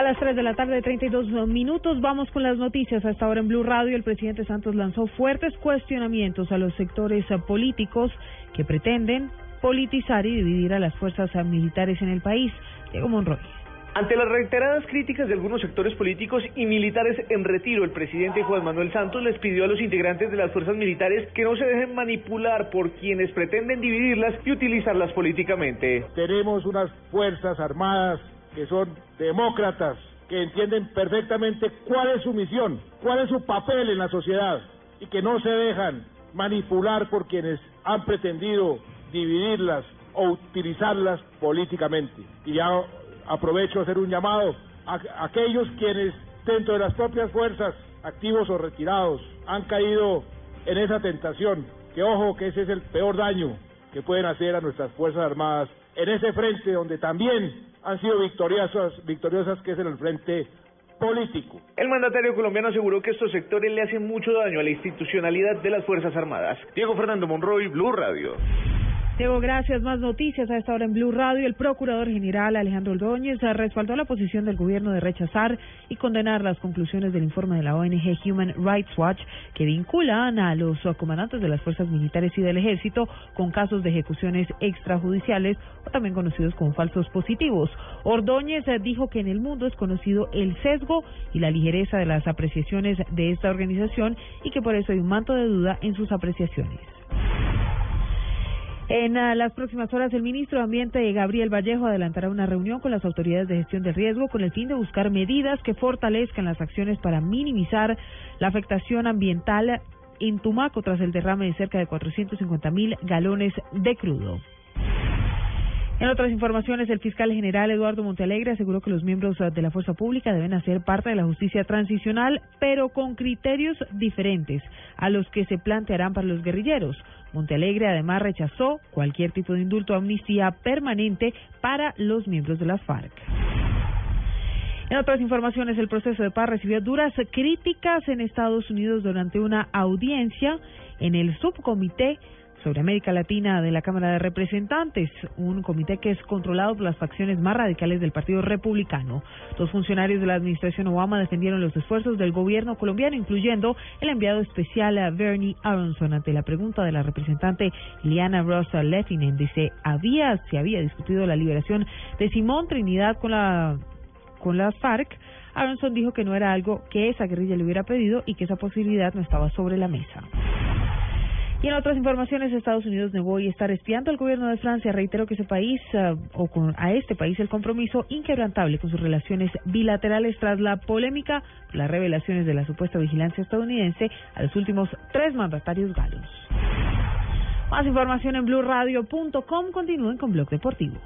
A las 3 de la tarde, 32 minutos, vamos con las noticias. Hasta ahora en Blue Radio, el presidente Santos lanzó fuertes cuestionamientos a los sectores políticos que pretenden politizar y dividir a las fuerzas militares en el país. Diego Monroy. Ante las reiteradas críticas de algunos sectores políticos y militares en retiro, el presidente Juan Manuel Santos les pidió a los integrantes de las fuerzas militares que no se dejen manipular por quienes pretenden dividirlas y utilizarlas políticamente. Tenemos unas fuerzas armadas que son demócratas, que entienden perfectamente cuál es su misión, cuál es su papel en la sociedad y que no se dejan manipular por quienes han pretendido dividirlas o utilizarlas políticamente. Y ya aprovecho a hacer un llamado a aquellos quienes dentro de las propias fuerzas, activos o retirados, han caído en esa tentación, que ojo que ese es el peor daño que pueden hacer a nuestras Fuerzas Armadas en ese frente donde también han sido victoriosas, victoriosas que es en el frente político. El mandatario colombiano aseguró que estos sectores le hacen mucho daño a la institucionalidad de las Fuerzas Armadas. Diego Fernando Monroy, Blue Radio. Diego, gracias. Más noticias a esta hora en Blue Radio. El procurador general Alejandro Ordóñez respaldó la posición del gobierno de rechazar y condenar las conclusiones del informe de la ONG Human Rights Watch que vinculan a los comandantes de las fuerzas militares y del ejército con casos de ejecuciones extrajudiciales o también conocidos como falsos positivos. Ordóñez dijo que en el mundo es conocido el sesgo y la ligereza de las apreciaciones de esta organización y que por eso hay un manto de duda en sus apreciaciones. En uh, las próximas horas, el ministro de Ambiente, Gabriel Vallejo, adelantará una reunión con las autoridades de gestión de riesgo con el fin de buscar medidas que fortalezcan las acciones para minimizar la afectación ambiental en Tumaco tras el derrame de cerca de 450 mil galones de crudo. En otras informaciones, el fiscal general Eduardo Montealegre aseguró que los miembros de la fuerza pública deben hacer parte de la justicia transicional, pero con criterios diferentes a los que se plantearán para los guerrilleros. Montealegre además rechazó cualquier tipo de indulto o amnistía permanente para los miembros de las FARC. En otras informaciones, el proceso de paz recibió duras críticas en Estados Unidos durante una audiencia en el subcomité sobre América Latina de la Cámara de Representantes, un comité que es controlado por las facciones más radicales del Partido Republicano. Dos funcionarios de la administración Obama defendieron los esfuerzos del gobierno colombiano, incluyendo el enviado especial a Bernie Aronson ante la pregunta de la representante Liana Rosa Leffinen dice había se había discutido la liberación de Simón Trinidad con la con las FARC. Aronson dijo que no era algo que esa guerrilla le hubiera pedido y que esa posibilidad no estaba sobre la mesa. Y en otras informaciones, Estados Unidos negó y estar espiando al gobierno de Francia. Reitero que ese país, uh, o con, a este país, el compromiso inquebrantable con sus relaciones bilaterales tras la polémica las revelaciones de la supuesta vigilancia estadounidense a los últimos tres mandatarios galos. Más información en blueradio.com. Continúen con Blog Deportivo.